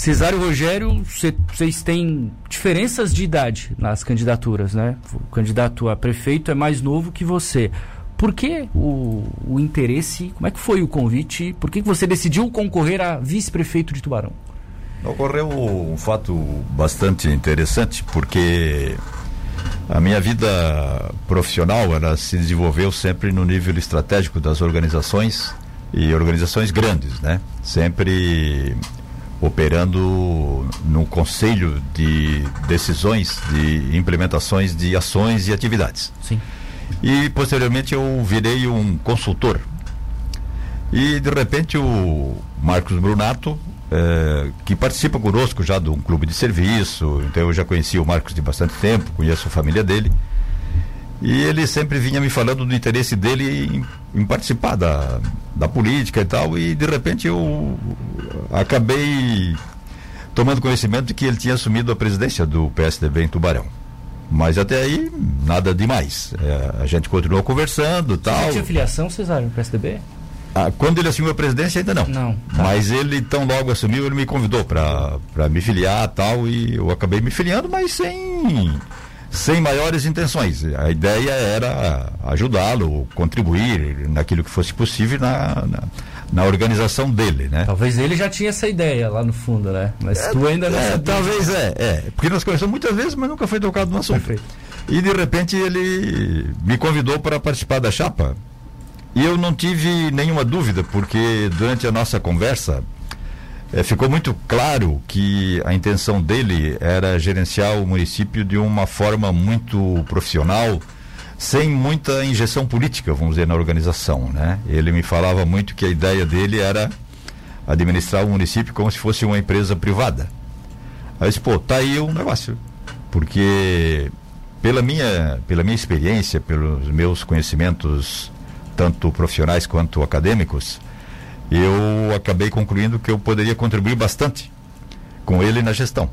Cesário Rogério, vocês têm diferenças de idade nas candidaturas, né? O candidato a prefeito é mais novo que você. Por que o, o interesse? Como é que foi o convite? Por que você decidiu concorrer a vice-prefeito de Tubarão? Ocorreu um fato bastante interessante, porque a minha vida profissional ela se desenvolveu sempre no nível estratégico das organizações e organizações grandes, né? Sempre operando no conselho de decisões de implementações de ações e atividades. Sim. E posteriormente eu virei um consultor. E de repente o Marcos Brunato, eh, que participa conosco já de um clube de serviço, então eu já conheci o Marcos de bastante tempo, conheço a família dele. E ele sempre vinha me falando do interesse dele em, em, participar da, da política e tal, e de repente eu acabei tomando conhecimento de que ele tinha assumido a presidência do PSDB em Tubarão. Mas até aí, nada demais. É, a gente continuou conversando tal. Você tinha filiação, Cesário, no PSDB? Ah, quando ele assumiu a presidência, ainda não. Não. Tá. Mas ele, tão logo assumiu, ele me convidou para me filiar tal, e eu acabei me filiando, mas sem, sem maiores intenções. A ideia era ajudá-lo, contribuir naquilo que fosse possível na, na na organização dele, né? Talvez ele já tinha essa ideia lá no fundo, né? Mas é, tu ainda não é, Talvez é, é. Porque nós conversamos muitas vezes, mas nunca foi tocado no assunto. Perfeito. E de repente ele me convidou para participar da chapa. E eu não tive nenhuma dúvida, porque durante a nossa conversa é, ficou muito claro que a intenção dele era gerenciar o município de uma forma muito profissional, sem muita injeção política, vamos dizer, na organização, né? Ele me falava muito que a ideia dele era administrar o município como se fosse uma empresa privada. Aí disse, pô, tá aí um negócio. Porque pela minha, pela minha experiência, pelos meus conhecimentos, tanto profissionais quanto acadêmicos, eu acabei concluindo que eu poderia contribuir bastante com ele na gestão.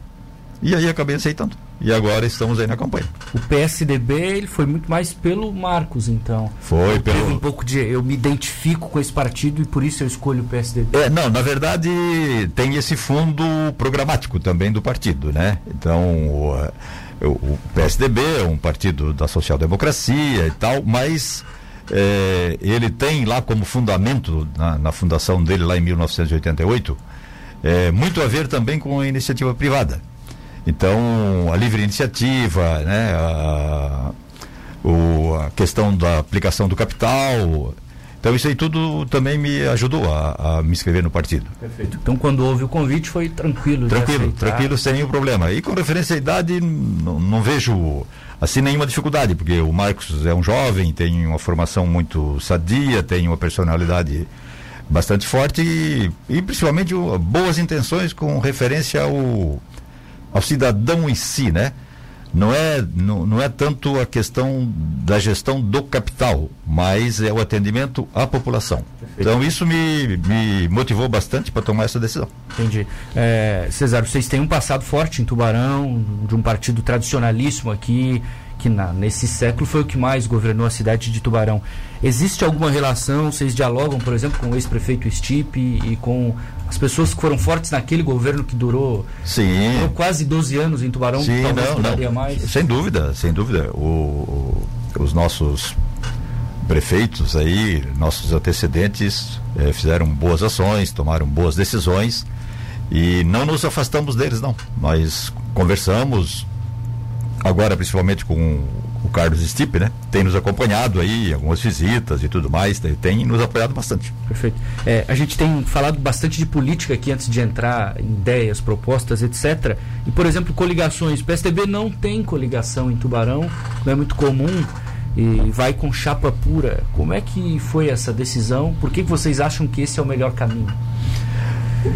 E aí acabei aceitando. E agora estamos aí na campanha. O PSDB ele foi muito mais pelo Marcos, então. Foi eu pelo. um pouco de. Eu me identifico com esse partido e por isso eu escolho o PSDB. É, não, na verdade tem esse fundo programático também do partido, né? Então. O, o PSDB é um partido da social-democracia e tal, mas é, ele tem lá como fundamento, na, na, fundação dele lá em 1988, é, muito a ver também com a iniciativa privada. Então, a livre iniciativa, né, a, o, a questão da aplicação do capital. Então, isso aí tudo também me ajudou a, a me inscrever no partido. Perfeito. Então, quando houve o convite, foi tranquilo. Tranquilo, tranquilo, sem nenhum problema. E com referência à idade, não, não vejo assim nenhuma dificuldade, porque o Marcos é um jovem, tem uma formação muito sadia, tem uma personalidade bastante forte e, e principalmente boas intenções com referência ao ao cidadão em si, né? Não é, não, não é tanto a questão da gestão do capital, mas é o atendimento à população. Então isso me, me motivou bastante para tomar essa decisão. Entendi. É, Cesário, vocês têm um passado forte em Tubarão, de um partido tradicionalíssimo aqui, que na, nesse século foi o que mais governou a cidade de Tubarão. Existe alguma relação? Vocês dialogam, por exemplo, com o ex-prefeito Stipe e, e, com as pessoas que foram fortes naquele governo que durou, Sim. durou quase 12 anos em Tubarão? Sim, não, não. mais? Sem dúvida, sem dúvida. O, os nossos prefeitos aí, nossos antecedentes, eh, fizeram boas ações, tomaram boas decisões e não nos afastamos deles, não. Nós conversamos, agora principalmente com o Carlos Stipe, né? Tem nos acompanhado aí, algumas visitas e tudo mais, tem, tem nos apoiado bastante. Perfeito. É, a gente tem falado bastante de política aqui antes de entrar em ideias, propostas, etc. E, por exemplo, coligações. O PSDB não tem coligação em Tubarão, não é muito comum e vai com chapa pura. Como é que foi essa decisão? Por que, que vocês acham que esse é o melhor caminho?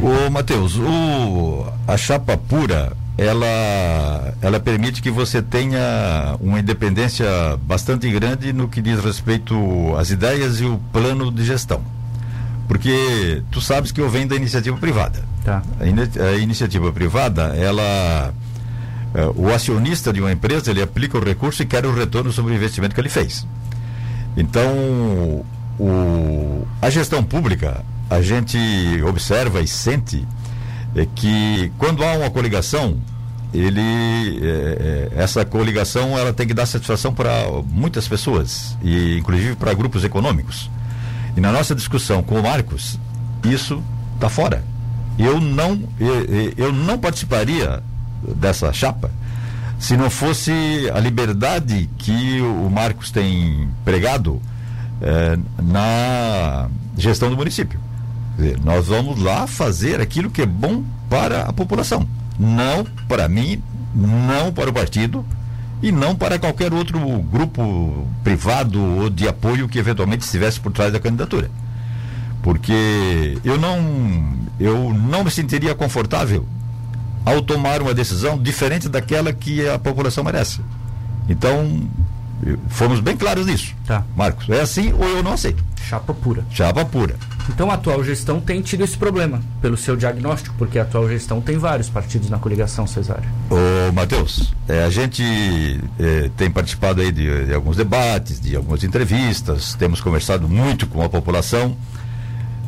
Ô, Matheus, o, a chapa pura ela, ela permite que você tenha uma independência bastante grande no que diz respeito às ideias e o plano de gestão. Porque tu sabes que eu venho da iniciativa privada. Tá. A, in, a iniciativa privada, ela. É, o acionista de uma empresa, ele aplica o recurso e quer o retorno sobre o investimento que ele fez. Então, o, a gestão pública, a gente observa e sente é que quando há uma coligação, ele é, é, essa coligação ela tem que dar satisfação para muitas pessoas e inclusive para grupos econômicos. E na nossa discussão com o Marcos, isso está fora. Eu não eu, eu não participaria dessa chapa se não fosse a liberdade que o Marcos tem pregado eh, na gestão do município. Nós vamos lá fazer aquilo que é bom para a população não para mim, não para o partido e não para qualquer outro grupo privado ou de apoio que eventualmente estivesse por trás da candidatura. Porque eu não, eu não me sentiria confortável ao tomar uma decisão diferente daquela que a população merece. Então, fomos bem claros nisso. Tá. Marcos, é assim ou eu não aceito. Chapa pura. Chapa pura. Então a atual gestão tem tido esse problema, pelo seu diagnóstico, porque a atual gestão tem vários partidos na coligação, Cesário. Ô, Matheus, é, a gente é, tem participado aí de, de, alguns debates, de algumas entrevistas, temos conversado muito com a população,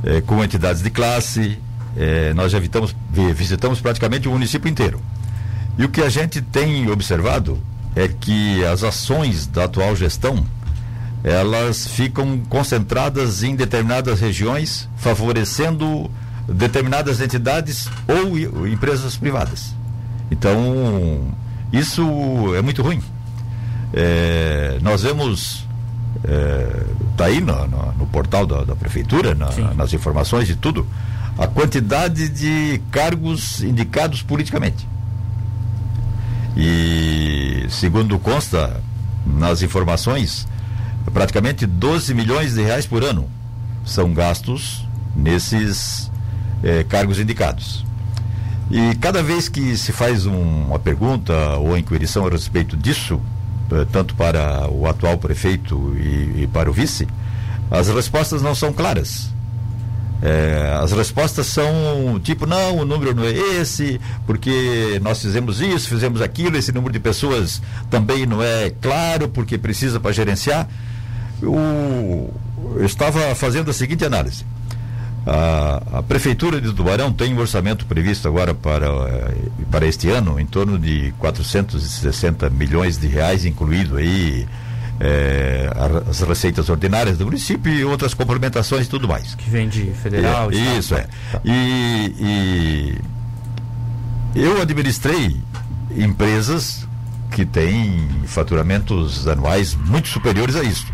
é, com entidades de classe, é, nós já visitamos, visitamos praticamente o município inteiro. E o que a gente tem observado é que as ações da atual gestão elas ficam concentradas em determinadas regiões, favorecendo determinadas entidades ou empresas privadas. Então, isso é muito ruim. É, nós vemos, está é, aí no, no, no, portal da, da prefeitura, na, nas informações de tudo, a quantidade de cargos indicados politicamente. E, segundo consta nas informações, praticamente 12 milhões de reais por ano são gastos nesses eh, cargos indicados. E cada vez que se faz um, uma pergunta ou inquirição a respeito disso, eh, tanto para o atual prefeito e, e, para o vice, as respostas não são claras. É, as respostas são tipo, não, o número não é esse, porque nós fizemos isso, fizemos aquilo, esse número de pessoas também não é claro, porque precisa para gerenciar eu, eu estava fazendo a seguinte análise. A, a, Prefeitura de Tubarão tem um orçamento previsto agora para, eh, para este ano em torno de 460 milhões de reais, incluído aí é, as receitas ordinárias do município e outras complementações e tudo mais. Que vem de federal. É, isso, é. Tá. E, e eu administrei empresas que têm faturamentos anuais muito superiores a isso.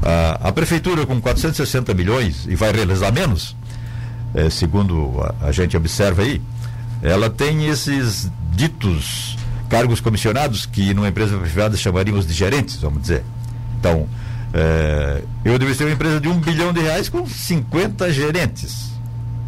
A, a prefeitura com 460 milhões e vai realizar menos, é, segundo a, a, gente observa aí, ela tem esses ditos cargos comissionados que numa empresa privada chamaríamos de gerentes, vamos dizer. Então, é, eu ter uma empresa de um bilhão de reais com 50 gerentes.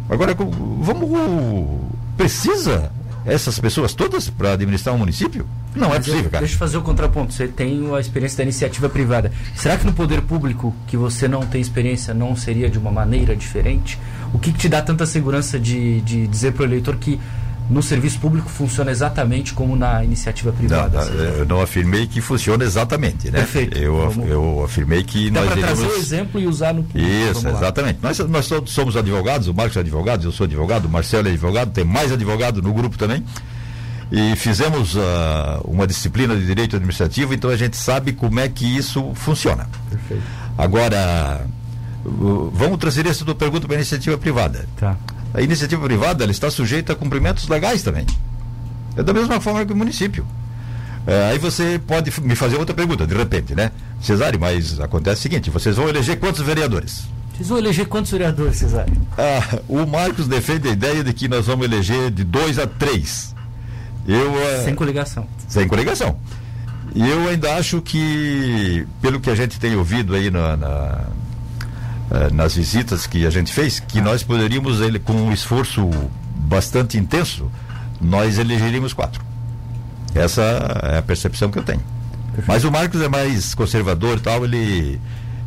Agora, vamos. Precisa essas pessoas todas para administrar um município? Não é Mas é possível, eu, cara. Deixa eu fazer o contraponto. Você tem a experiência da iniciativa privada. Será que no poder público, que você não tem experiência, não seria de uma maneira diferente? O que, que te dá tanta segurança de, de dizer para o eleitor que no serviço público funciona exatamente como na iniciativa privada. Não, eu não afirmei que funciona exatamente, né? Perfeito. Eu, Vamos... eu afirmei que Dá nós para trazer o exemplo e usar no público. Isso, exatamente. Nós, nós todos somos advogados, o Marcos é advogado, eu sou advogado, o Marcelo é advogado, tem mais advogado no grupo também. E fizemos uh, uma disciplina de direito administrativo, então a gente sabe como é que isso funciona. Perfeito. Agora, vamos trazer essa tua pergunta para a iniciativa privada. Tá a iniciativa privada ela está sujeita a cumprimentos legais também. É da mesma forma que o município. É, aí você pode me fazer outra pergunta, de repente, né? Cesário, mas acontece o seguinte: vocês vão eleger quantos vereadores? Vocês vão eleger quantos vereadores, Cesário? Ah, o Marcos defende a ideia de que nós vamos eleger de dois a três. Eu, uh, sem coligação. Sem coligação. E eu ainda acho que, pelo que a gente tem ouvido aí na, na eh, nas visitas que a gente fez, que nós poderíamos, ele, com um esforço bastante intenso, nós elegeríamos quatro. Essa é a percepção que eu tenho. Perfeito. Mas o Marcos é mais conservador e tal, ele,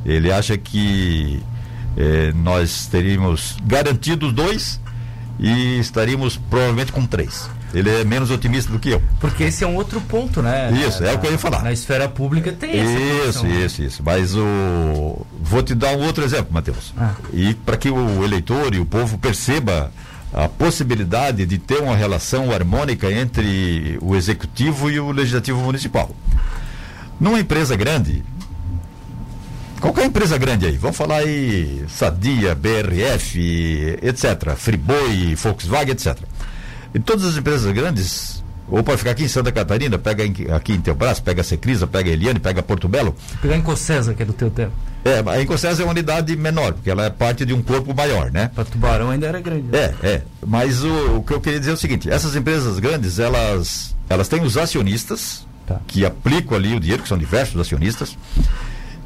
ele acha que eh, nós teríamos garantido dois e estaríamos provavelmente com três. Ele é menos otimista do que eu. Porque esse é um outro ponto, né? Isso, na, é o que eu ia falar. Na esfera pública tem Isso, isso, isso. Mas o. Vou te dar um outro exemplo, Matheus. Ah. E para que o eleitor e o povo perceba a possibilidade de ter uma relação harmônica entre o executivo e o legislativo municipal. Numa empresa grande, qualquer empresa grande aí, vamos falar aí Sadia, BRF, etc., Friboi, Volkswagen, etc. E todas as empresas grandes, ou pode ficar aqui em Santa Catarina, pega em, aqui em Teobras, pega a Secrisa, pega a Eliane, pega a Porto Belo. Pegar em Cocesa, que é do teu tempo. É, a Incocesa é uma unidade menor, porque ela é parte de um corpo maior, né? Para Tubarão ainda era grande. Né? É, é. Mas o, o, que eu queria dizer é o seguinte: essas empresas grandes, elas, elas têm os acionistas, tá. que aplicam ali o dinheiro, que são diversos acionistas,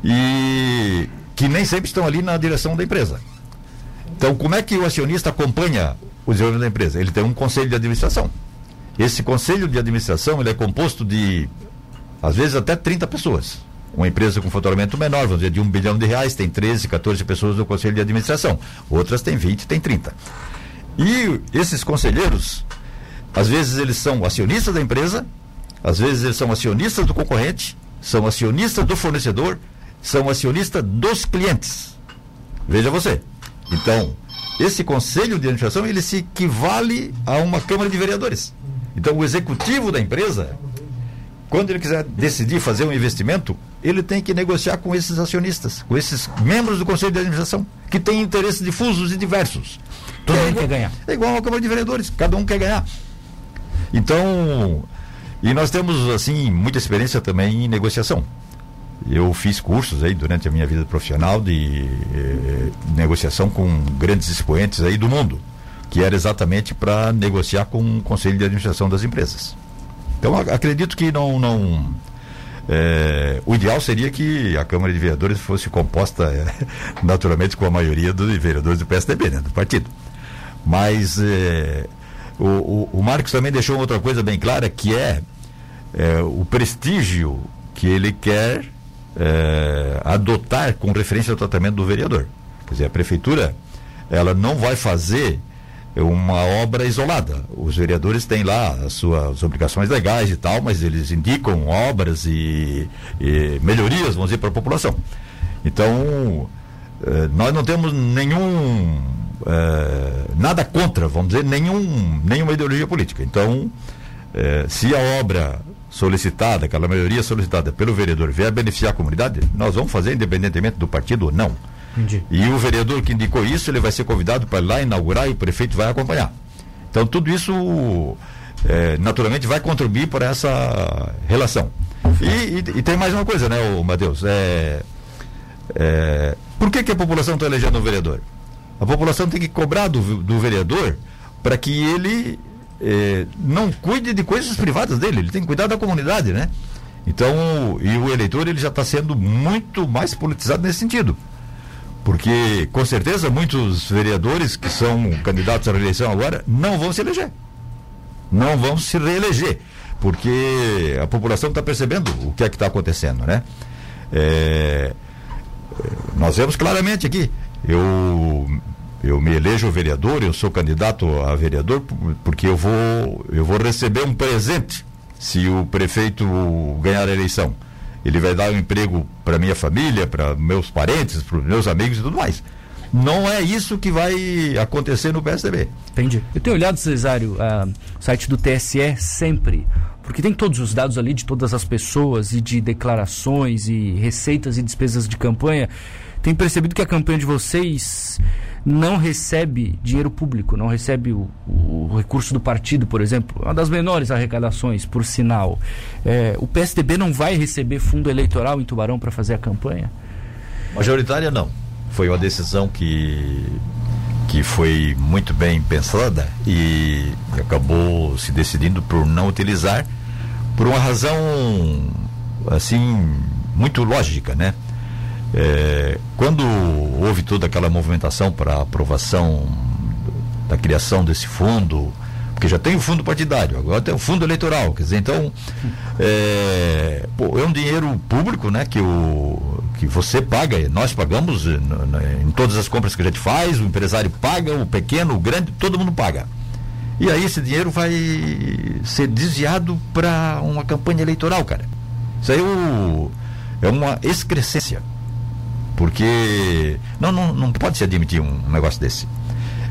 e que nem sempre estão ali na direção da empresa. Então, como é que o acionista acompanha o desenvolvimento da empresa? Ele tem um conselho de administração. Esse conselho de administração ele é composto de, às vezes, até 30 pessoas uma empresa com faturamento menor, vamos dizer, de um bilhão de reais, tem 13, 14 pessoas no conselho de administração. Outras têm 20, tem 30. E esses conselheiros, às vezes eles são acionistas da empresa, às vezes eles são acionistas do concorrente, são acionistas do fornecedor, são acionistas dos clientes. Veja você. Então, esse conselho de administração, ele se equivale a uma Câmara de Vereadores. Então, o executivo da empresa quando ele quiser decidir fazer um investimento, ele tem que negociar com esses acionistas, com esses membros do Conselho de Administração, que têm interesses difusos e diversos. Todo mundo quer ganhar. É igual a Câmara de Vereadores, cada um quer ganhar. Então, e nós temos, assim, muita experiência também em negociação. Eu fiz cursos aí durante a minha vida profissional de eh, negociação com grandes expoentes aí do mundo, que era exatamente para negociar com o Conselho de Administração das empresas. Então acredito que não. não é, o ideal seria que a Câmara de Vereadores fosse composta é, naturalmente com a maioria dos vereadores do PSDB, né, do partido. Mas é, o, o, o, Marcos também deixou outra coisa bem clara, que é, é o prestígio que ele quer é, adotar com referência ao tratamento do vereador. Quer dizer, a prefeitura ela não vai fazer uma obra isolada. Os vereadores têm lá as suas obrigações legais e tal, mas eles indicam obras e, e melhorias, vamos dizer, para a população. Então, eh, nós não temos nenhum. Eh, nada contra, vamos dizer, nenhum, nenhuma ideologia política. Então, eh, se a obra solicitada, aquela maioria solicitada pelo vereador vier beneficiar a comunidade, nós vamos fazer independentemente do partido ou não. Entendi. E o vereador que indicou isso, ele vai ser convidado para ir lá inaugurar e o prefeito vai acompanhar. Então, tudo isso, é, naturalmente, vai contribuir para essa relação. E, e, e, tem mais uma coisa, né, Matheus? É, é, por que, que a população está elegendo o vereador? A população tem que cobrar do, do vereador para que ele é, não cuide de coisas privadas dele, ele tem que cuidar da comunidade, né? Então, e o eleitor ele já está sendo muito mais politizado nesse sentido. Porque, com certeza, muitos vereadores que são candidatos à reeleição agora não vão se eleger. Não vão se reeleger. Porque a população está percebendo o que é que está acontecendo, né? É, nós vemos claramente aqui. Eu, eu me elejo vereador, eu sou candidato a vereador, porque eu vou, eu vou receber um presente se o prefeito ganhar a eleição ele vai dar um emprego para minha família, para meus parentes, para meus amigos e tudo mais. Não é isso que vai acontecer no PSDB. Entendi. Eu tenho olhado, Cesário, uh, o site do TSE sempre, porque tem todos os dados ali de todas as pessoas e de declarações e receitas e despesas de campanha. Tenho percebido que a campanha de vocês não recebe dinheiro público, não recebe o, o recurso do partido, por exemplo, uma das menores arrecadações, por sinal. É, o PSDB não vai receber fundo eleitoral em Tubarão para fazer a campanha? Majoritária não. Foi uma decisão que que foi muito bem pensada e acabou se decidindo por não utilizar por uma razão assim muito lógica, né? É, quando houve toda aquela movimentação para aprovação da criação desse fundo, porque já tem o fundo partidário, agora tem o fundo eleitoral, quer dizer, então é, pô, é um dinheiro público, né, que, o, que você paga, nós pagamos em, todas as compras que a gente faz, o empresário paga, o pequeno, o grande, todo mundo paga. E aí esse dinheiro vai ser desviado para uma campanha eleitoral, cara. Isso aí é, o, é uma excrescência. Porque não, não, não pode se admitir um negócio desse.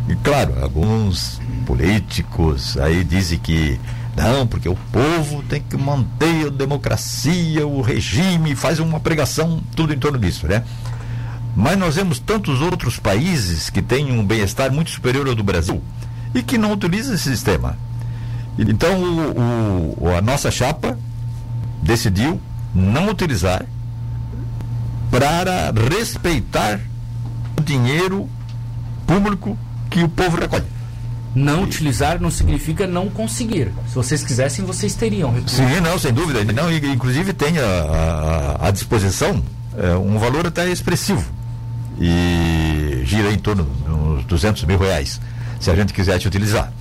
E claro, alguns políticos aí dizem que não, porque o povo tem que manter a democracia, o regime, faz uma pregação, tudo em torno disso, né? Mas nós vemos tantos outros países que têm um bem-estar muito superior ao do Brasil e que não utilizam esse sistema. Então, o, o, a nossa chapa decidiu não utilizar para respeitar o dinheiro público que o povo recolhe. Não utilizar não significa não conseguir. Se vocês quisessem, vocês teriam. Recurso. Sim, não, sem dúvida. Não, inclusive tem à disposição é, um valor até expressivo. E gira em torno dos 200 mil reais, se a gente quisesse utilizar.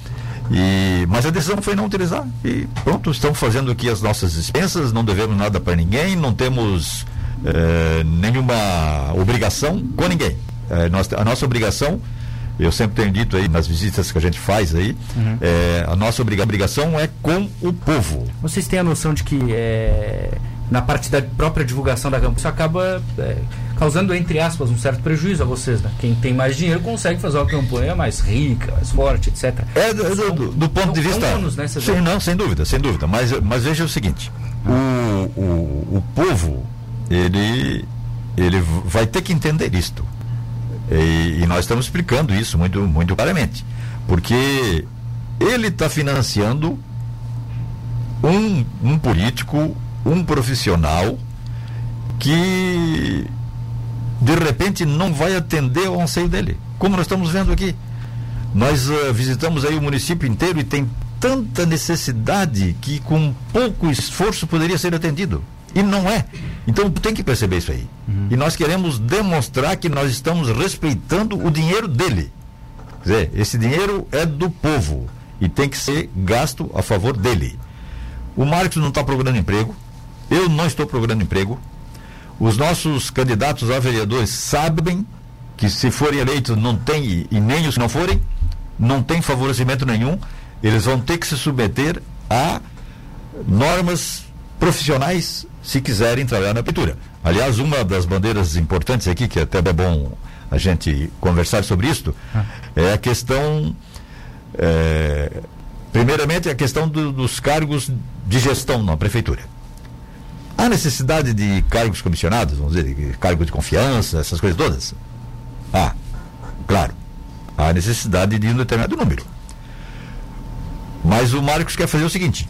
E, mas a decisão foi não utilizar. E pronto, estamos fazendo aqui as nossas dispensas, não devemos nada para ninguém, não temos é, nenhuma obrigação com ninguém. É, nós, a nossa obrigação, eu sempre tenho dito aí nas visitas que a gente faz aí, uhum. é, a nossa obrigação é com o povo. Vocês têm a noção de que na parte da própria divulgação da campanha isso acaba causando, entre aspas, um certo prejuízo a vocês, né? Quem tem mais dinheiro consegue fazer uma campanha mais rica, mais forte, etc. É, do, do, do, do ponto de vista. Anos, né, sim, não, sem dúvida, sem dúvida. Mas, mas veja o seguinte: o, o, o povo ele, ele vai ter que entender isto. E, e nós estamos explicando isso muito, muito claramente. Porque ele está financiando um, um político, um profissional que de repente não vai atender ao anseio dele. Como nós estamos vendo aqui. Nós uh, visitamos aí o município inteiro e tem tanta necessidade que com pouco esforço poderia ser atendido. E não é. Então tem que perceber isso aí. Uhum. E nós queremos demonstrar que nós estamos respeitando o dinheiro dele. Quer dizer, esse dinheiro é do povo e tem que ser gasto a favor dele. O Marcos não está procurando emprego, eu não estou procurando emprego. Os nossos candidatos a vereadores sabem que se forem eleitos não tem, e nem os que não forem, não tem favorecimento nenhum, eles vão ter que se submeter a normas profissionais se quiserem trabalhar na pintura. Aliás, uma das bandeiras importantes aqui, que até é bom a gente conversar sobre isto, é a questão. É, primeiramente, a questão do, dos cargos de gestão na prefeitura. Há necessidade de cargos comissionados, vamos dizer, cargo de confiança, essas coisas todas? Ah, claro. Há necessidade de um determinado número. Mas o Marcos quer fazer o seguinte: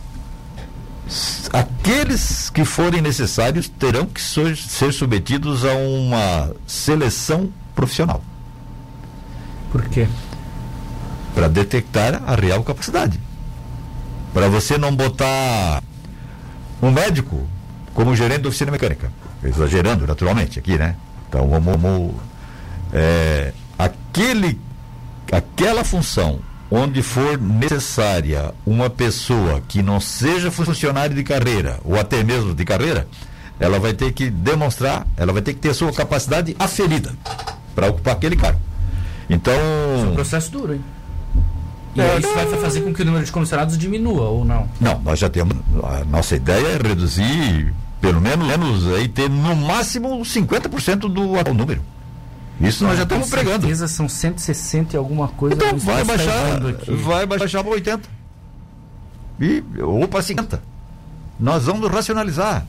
aqueles que forem necessários terão que ser submetidos a uma seleção profissional. Por quê? Para detectar a real capacidade. Para você não botar um médico como gerente da oficina mecânica. Exagerando, naturalmente, aqui, né? Então vamos. vamos é, aquele, aquela função onde for necessária uma pessoa que não seja funcionário de carreira ou até mesmo de carreira, ela vai ter que demonstrar, ela vai ter que ter a sua capacidade aferida para ocupar aquele cargo. Então. Isso é um processo duro, hein? E é, isso vai fazer com que o número de comissionados diminua ou não? Não, nós já temos. A nossa ideia é reduzir, pelo menos, menos aí, ter no máximo 50% do atual número. Isso nós já estamos pregando. certeza são 160 e alguma coisa. Então vai baixar, vai baixar para 80. E, ou para 50. Nós vamos racionalizar.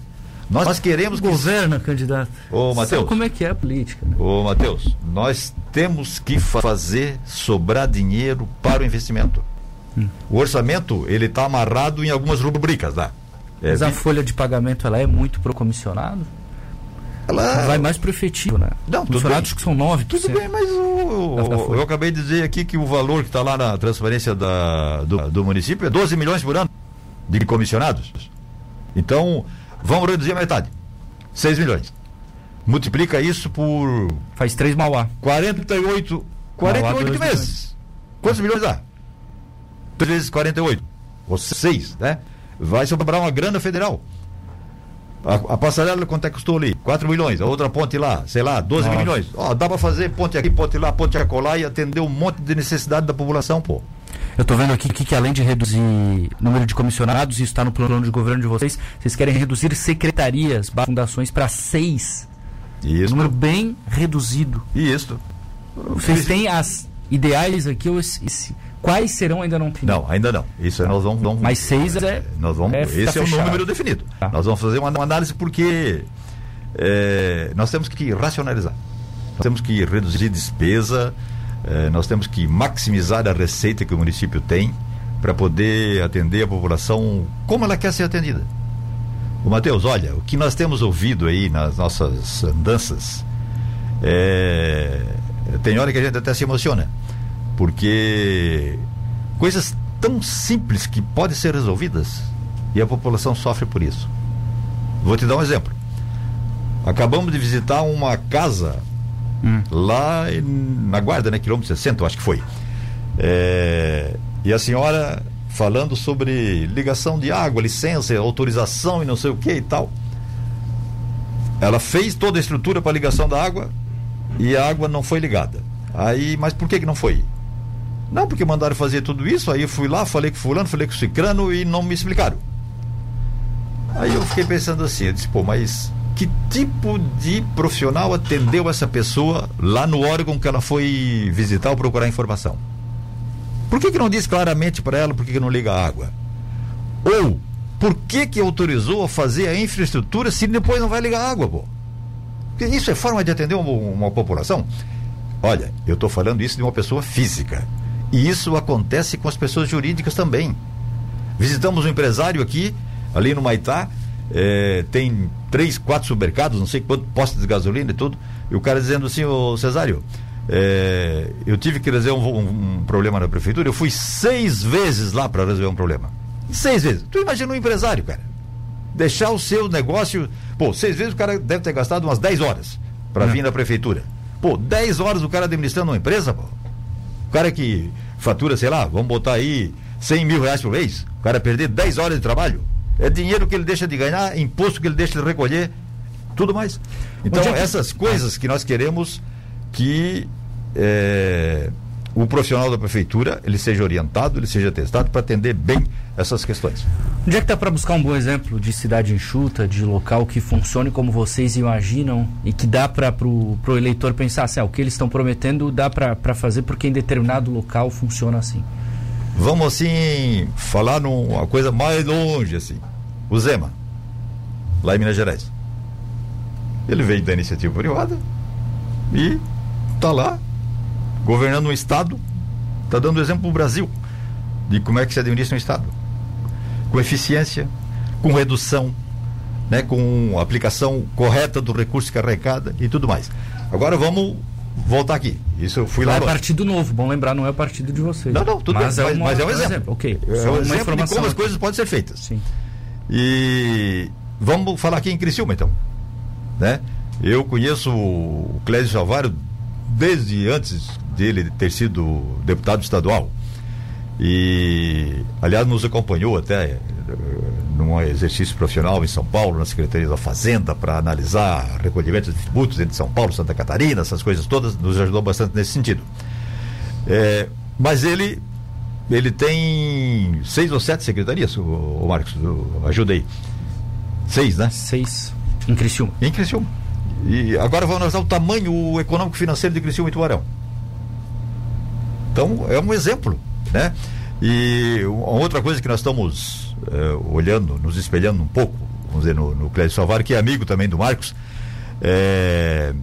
Nós, nós queremos que. Governa, candidato. Ô, Matheus. como é que é a política. Né? Ô, Matheus, nós temos que fazer sobrar dinheiro para o investimento. Hum. O orçamento, ele está amarrado em algumas rubricas, tá? É, Mas a folha de pagamento, ela é muito pro comissionado? Ela vai mais pro efetivo, né? Não, tudo bem. que são nove. Tudo bem, mas o, o, eu acabei de dizer aqui que o valor que está lá na transferência da, do, do, município é 12 milhões por ano de comissionados. Então, vamos reduzir a metade. 6 milhões. Multiplica isso por. Faz 3 Mauá. 48. 48 Mauá, meses. Quantos milhões dá? 3 vezes 48. Ou 6, né? Vai sobrar uma grana federal. A, a, passarela, quanto é que custou ali? 4 milhões. A outra ponte lá, sei lá, 12 Nossa. milhões. Ó, dá para fazer ponte aqui, ponte lá, ponte acolá e atender um monte de necessidade da população, pô. Eu estou vendo aqui que, que, além de reduzir número de comissionados, isso está no plano de governo de vocês, vocês querem reduzir secretarias, fundações para seis. Isso. Um número bem reduzido. Isso. Vocês têm as ideais aqui, ou esse, quais serão ainda não definidos? Não, ainda não. Isso nós vamos, vamos Mas seis é, é nós vamos, é, esse é o número definido. Tá. Nós vamos fazer uma, uma análise porque é, nós temos que racionalizar. Nós temos que reduzir despesa, é, nós temos que maximizar a receita que o município tem para poder atender a população como ela quer ser atendida. O Matheus, olha, o que nós temos ouvido aí nas nossas andanças, é... tem hora que a gente até se emociona, porque coisas tão simples que podem ser resolvidas e a população sofre por isso. Vou te dar um exemplo. Acabamos de visitar uma casa hum. lá na Guarda, né? Quilômetro 60, eu acho que foi. É, e a senhora falando sobre ligação de água, licença, autorização e não sei o que e tal. Ela fez toda a estrutura para ligação da água e a água não foi ligada. Aí, mas por que, que não foi? Não, porque mandaram fazer tudo isso, aí eu fui lá, falei com fulano, falei com cicrano e não me explicaram. Aí eu fiquei pensando assim, eu disse, pô, mas que tipo de profissional atendeu essa pessoa lá no órgão que ela foi visitar ou procurar informação? Por que, que não diz claramente para ela por que, que não liga a água? Ou por que, que autorizou a fazer a infraestrutura se depois não vai ligar a água, pô? Porque isso é forma de atender uma, uma população? Olha, eu estou falando isso de uma pessoa física. E isso acontece com as pessoas jurídicas também. Visitamos um empresário aqui, ali no Maitá, é, tem três, quatro supermercados, não sei quanto postos de gasolina e tudo, e o cara dizendo assim, ô Cesário, é, eu tive que resolver um, um, um, problema na prefeitura. Eu fui seis vezes lá para resolver um problema. Seis vezes. Tu imagina um empresário, cara. Deixar o seu negócio. Pô, seis vezes o cara deve ter gastado umas dez horas para vir na prefeitura. Pô, dez horas o cara administrando uma empresa, pô. O cara que fatura, sei lá, vamos botar aí cem mil reais por mês. O cara perder dez horas de trabalho. É dinheiro que ele deixa de ganhar, imposto que ele deixa de recolher, tudo mais. Então, é essas coisas que nós queremos que é, o profissional da prefeitura ele seja orientado, ele seja testado para atender bem essas questões. Onde é que está para buscar um bom exemplo de cidade enxuta, de local que funcione como vocês imaginam e que dá para o eleitor pensar assim, ah, o que eles estão prometendo dá para fazer porque em determinado local funciona assim? Vamos assim falar numa coisa mais longe assim. O Zema, lá em Minas Gerais. Ele veio da iniciativa privada e está lá, governando um Estado, está dando exemplo para o Brasil de como é que se administra um Estado. Com eficiência, com redução, né, com aplicação correta do recurso que arrecada e tudo mais. Agora vamos voltar aqui. Isso eu fui lá. é partido novo, bom lembrar, não é o partido de vocês. Não, não, tudo mas, bem, é, uma, mas é um exemplo. exemplo. Ok. É um exemplo informação de como as coisas podem ser feitas. Sim. E vamos falar aqui em Criciúma, então. Né? Eu conheço o Clésio Salvário desde antes dele ter sido deputado estadual. E, aliás, nos acompanhou até eh, num exercício profissional em São Paulo, na Secretaria da Fazenda, para analisar recolhimento de tributos entre São Paulo e Santa Catarina, essas coisas todas, nos ajudou bastante nesse sentido. É, mas ele ele tem seis ou sete secretarias, o, o Marcos, ajuda aí. Seis, né? Seis. Em Criciúma. Em Criciúma. E agora vamos analisar o tamanho econômico financeiro de Criciúma e Tubarão. Então, é um exemplo, né? E outra coisa que nós estamos é, olhando, nos espelhando um pouco, vamos dizer, no, no Clédio Salvar, que é amigo também do Marcos, é,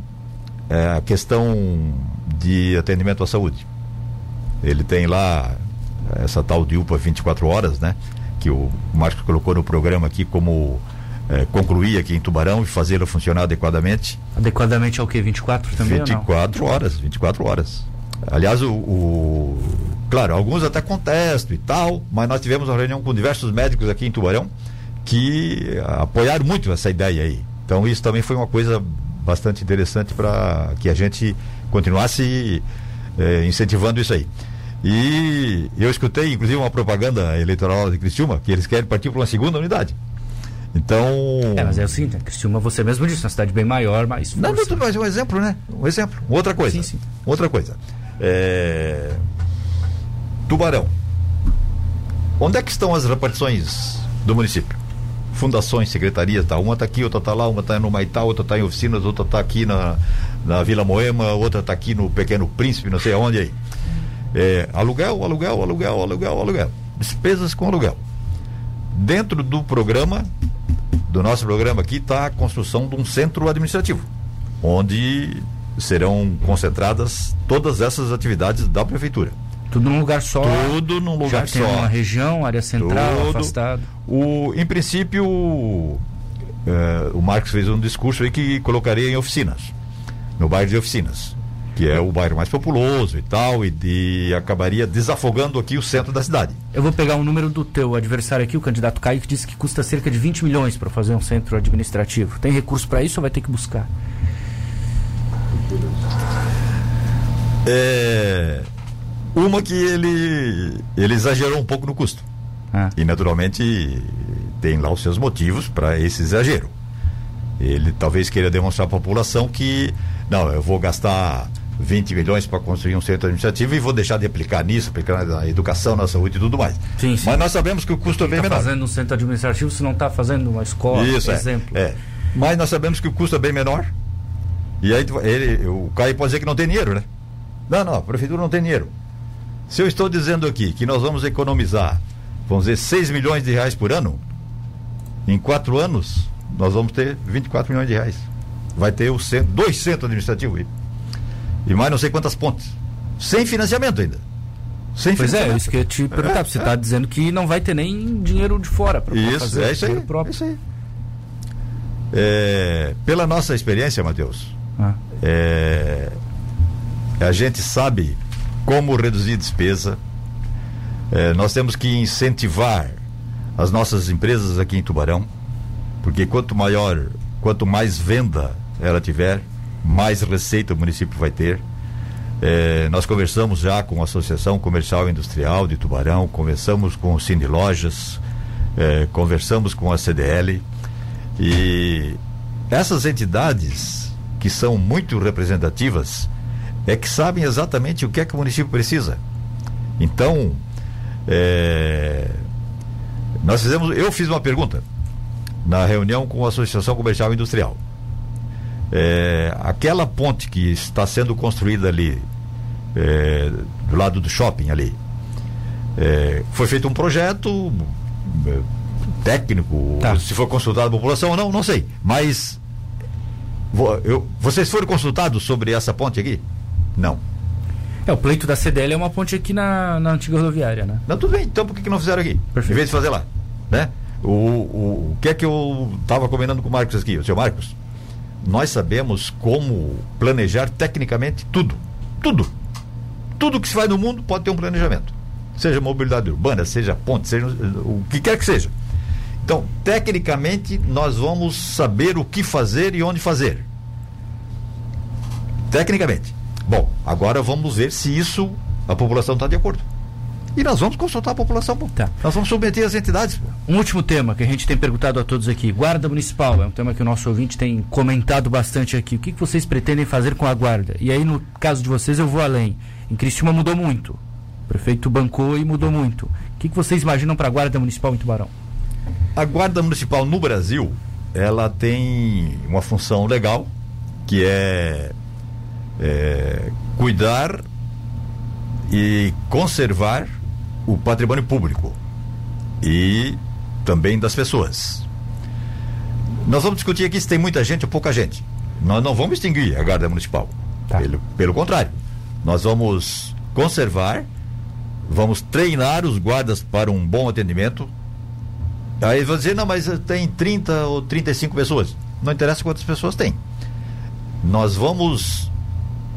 é a questão de atendimento à saúde. Ele tem lá essa tal de UPA 24 horas, né? Que o Marcos colocou no programa aqui como é, concluir aqui em Tubarão e fazê-la funcionar adequadamente. Adequadamente ao que? 24 também? 24 horas, 24 horas. Aliás, o, o, Claro, alguns até contestam e tal, mas nós tivemos uma reunião com diversos médicos aqui em Tubarão que apoiaram muito essa ideia aí. Então, isso também foi uma coisa bastante interessante para que a gente continuasse eh, incentivando isso aí. E eu escutei, inclusive, uma propaganda eleitoral de Criciúma, que eles querem partir para uma segunda unidade. Então. É, mas é o seguinte, né? Criciúma, você mesmo disse, uma cidade bem maior, mas. Não, não, mas um exemplo, né? Um exemplo. Outra coisa. Sim, sim. Outra coisa. É... Tubarão. Onde é que estão as repartições do município? Fundações, secretarias, tá? Uma está aqui, outra está lá, uma está no Maitá, outra está em oficinas, outra está aqui na, na Vila Moema, outra está aqui no Pequeno Príncipe, não sei aonde aí. É, aluguel, aluguel, aluguel, aluguel, aluguel. Despesas com aluguel. Dentro do programa, do nosso programa aqui, está a construção de um centro administrativo, onde serão concentradas todas essas atividades da prefeitura. Tudo num lugar só. Tudo num lugar já tem só. uma região, área central, Tudo. afastado. O, em princípio, eh, o Marcos fez um discurso aí que colocaria em oficinas, no bairro de oficinas, que é o bairro mais populoso e tal, e de, acabaria desafogando aqui o centro da cidade. Eu vou pegar o número do teu adversário aqui, o candidato Caio, que disse que custa cerca de 20 milhões para fazer um centro administrativo. Tem recurso para isso ou vai ter que buscar? É, uma que ele, ele exagerou um pouco no custo. Ah. E naturalmente tem lá os seus motivos para esse exagero. Ele talvez queira demonstrar à população que, não, eu vou gastar 20 milhões para construir um centro administrativo e vou deixar de aplicar nisso, aplicar na educação, na saúde e tudo mais. Sim, sim. Mas nós sabemos que o custo é bem Está menor. fazendo um centro administrativo se não está fazendo uma escola, Isso, é, exemplo. é. Mas nós sabemos que o custo é bem menor. E aí ele, o Caio pode dizer que não tem dinheiro, né? Não, não, a prefeitura não tem dinheiro. Se eu estou dizendo aqui que nós vamos economizar, vamos dizer, 6 milhões de reais por ano, em quatro anos, nós vamos ter 24 milhões de reais. Vai ter o centro, dois centros administrativos aí. E mais não sei quantas pontes. Sem financiamento ainda. Sem Pois é, isso que eu te perguntar. Você está dizendo que não vai ter nem dinheiro de fora para Isso, fazer é isso aí. próprio. é isso aí. É, pela nossa experiência, Matheus, Ah. é, a gente sabe como reduzir despesa. É, nós temos que incentivar as nossas empresas aqui em Tubarão, porque quanto maior, quanto mais venda ela tiver, mais receita o município vai ter. É, nós conversamos já com a Associação Comercial e Industrial de Tubarão, conversamos com o Cine Lojas, é, conversamos com a CDL e essas entidades que são muito representativas é que sabem exatamente o que é que o município precisa. Então, é, nós fizemos, eu fiz uma pergunta na reunião com a Associação Comercial e Industrial. É, aquela ponte que está sendo construída ali, é, do lado do shopping ali, é, foi feito um projeto é, técnico, Tá. se foi consultada a população ou não, não sei. Mas eu- vocês foram consultados sobre essa ponte aqui? Não. É, o pleito da CDL é uma ponte aqui na, na antiga rodoviária, né? Não, tudo bem, então por que, que não fizeram aqui? Perfeito. Em vez de fazer lá. Né? O, o, o que é que eu estava combinando com o Marcos aqui, o seu Marcos? Nós sabemos como planejar tecnicamente tudo. Tudo. Tudo que se faz no mundo pode ter um planejamento. Seja mobilidade urbana, seja ponte, seja o que quer que seja. Então, tecnicamente, nós vamos saber o que fazer e onde fazer. Tecnicamente. Bom, agora vamos ver se isso a população está de acordo. E nós vamos consultar a população. Pô. Tá. Nós vamos submeter as entidades. Um último tema que a gente tem perguntado a todos aqui. Guarda Municipal é um tema que o nosso ouvinte tem comentado bastante aqui. O que, que vocês pretendem fazer com a guarda? E aí, no caso de vocês, eu vou além. Em Criciúma mudou muito. O prefeito bancou e mudou muito. O que, que vocês imaginam para a Guarda Municipal em Tubarão? A Guarda Municipal no Brasil, ela tem uma função legal, que é, é cuidar e conservar o patrimônio público e também das pessoas. Nós vamos discutir aqui se tem muita gente ou pouca gente. Nós não vamos extinguir a Guarda Municipal. Tá. Pelo, pelo contrário, nós vamos conservar, vamos treinar os guardas para um bom atendimento, Aí vão dizer, não, mas tem 30 ou 35 pessoas. Não interessa quantas pessoas tem. Nós vamos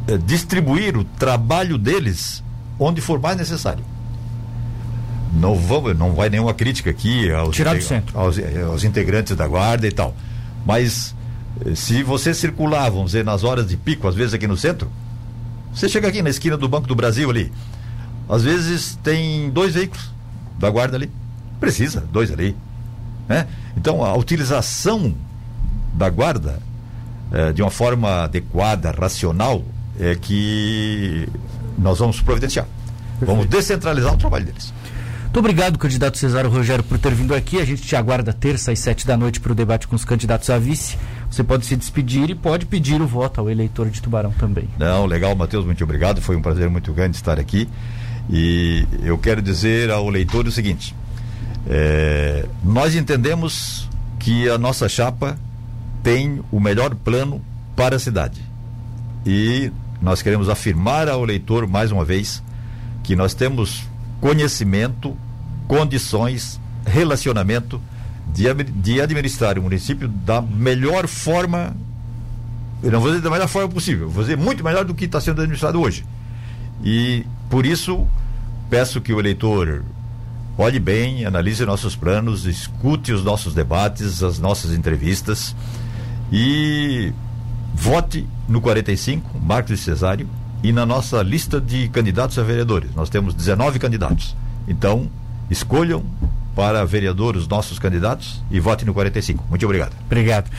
eh, distribuir o trabalho deles onde for mais necessário. Não, vamos, não vai nenhuma crítica aqui aos, Tirar do integ- centro. aos, eh, aos integrantes da guarda e tal. Mas eh, se você circular, vamos dizer, nas horas de pico, às vezes aqui no centro, você chega aqui na esquina do Banco do Brasil ali, às vezes tem dois veículos da guarda ali. Precisa, dois ali. Né? Então, a utilização da guarda eh, de uma forma adequada, racional, é que nós vamos providenciar. Vamos descentralizar o trabalho deles. Muito obrigado, candidato Cesário Rogério, por ter vindo aqui. A gente te aguarda terça às sete da noite para o debate com os candidatos a vice. Você pode se despedir e pode pedir o voto ao eleitor de Tubarão também. Não, legal, Matheus, muito obrigado. Foi um prazer muito grande estar aqui. E eu quero dizer ao leitor o seguinte: é, nós entendemos que a nossa chapa tem o melhor plano para a cidade. E nós queremos afirmar ao leitor mais uma vez que nós temos conhecimento, condições, relacionamento de, de administrar o município da melhor forma. Eu não vou dizer da melhor forma possível, vou dizer muito melhor do que está sendo administrado hoje. E por isso peço que o eleitor olhe bem, analise nossos planos, escute os nossos debates, as nossas entrevistas e vote no 45, Marcos Cesário, e na nossa lista de candidatos a vereadores. Nós temos 19 candidatos. Então, escolham para vereador os nossos candidatos e vote no 45. Muito obrigado. Obrigado.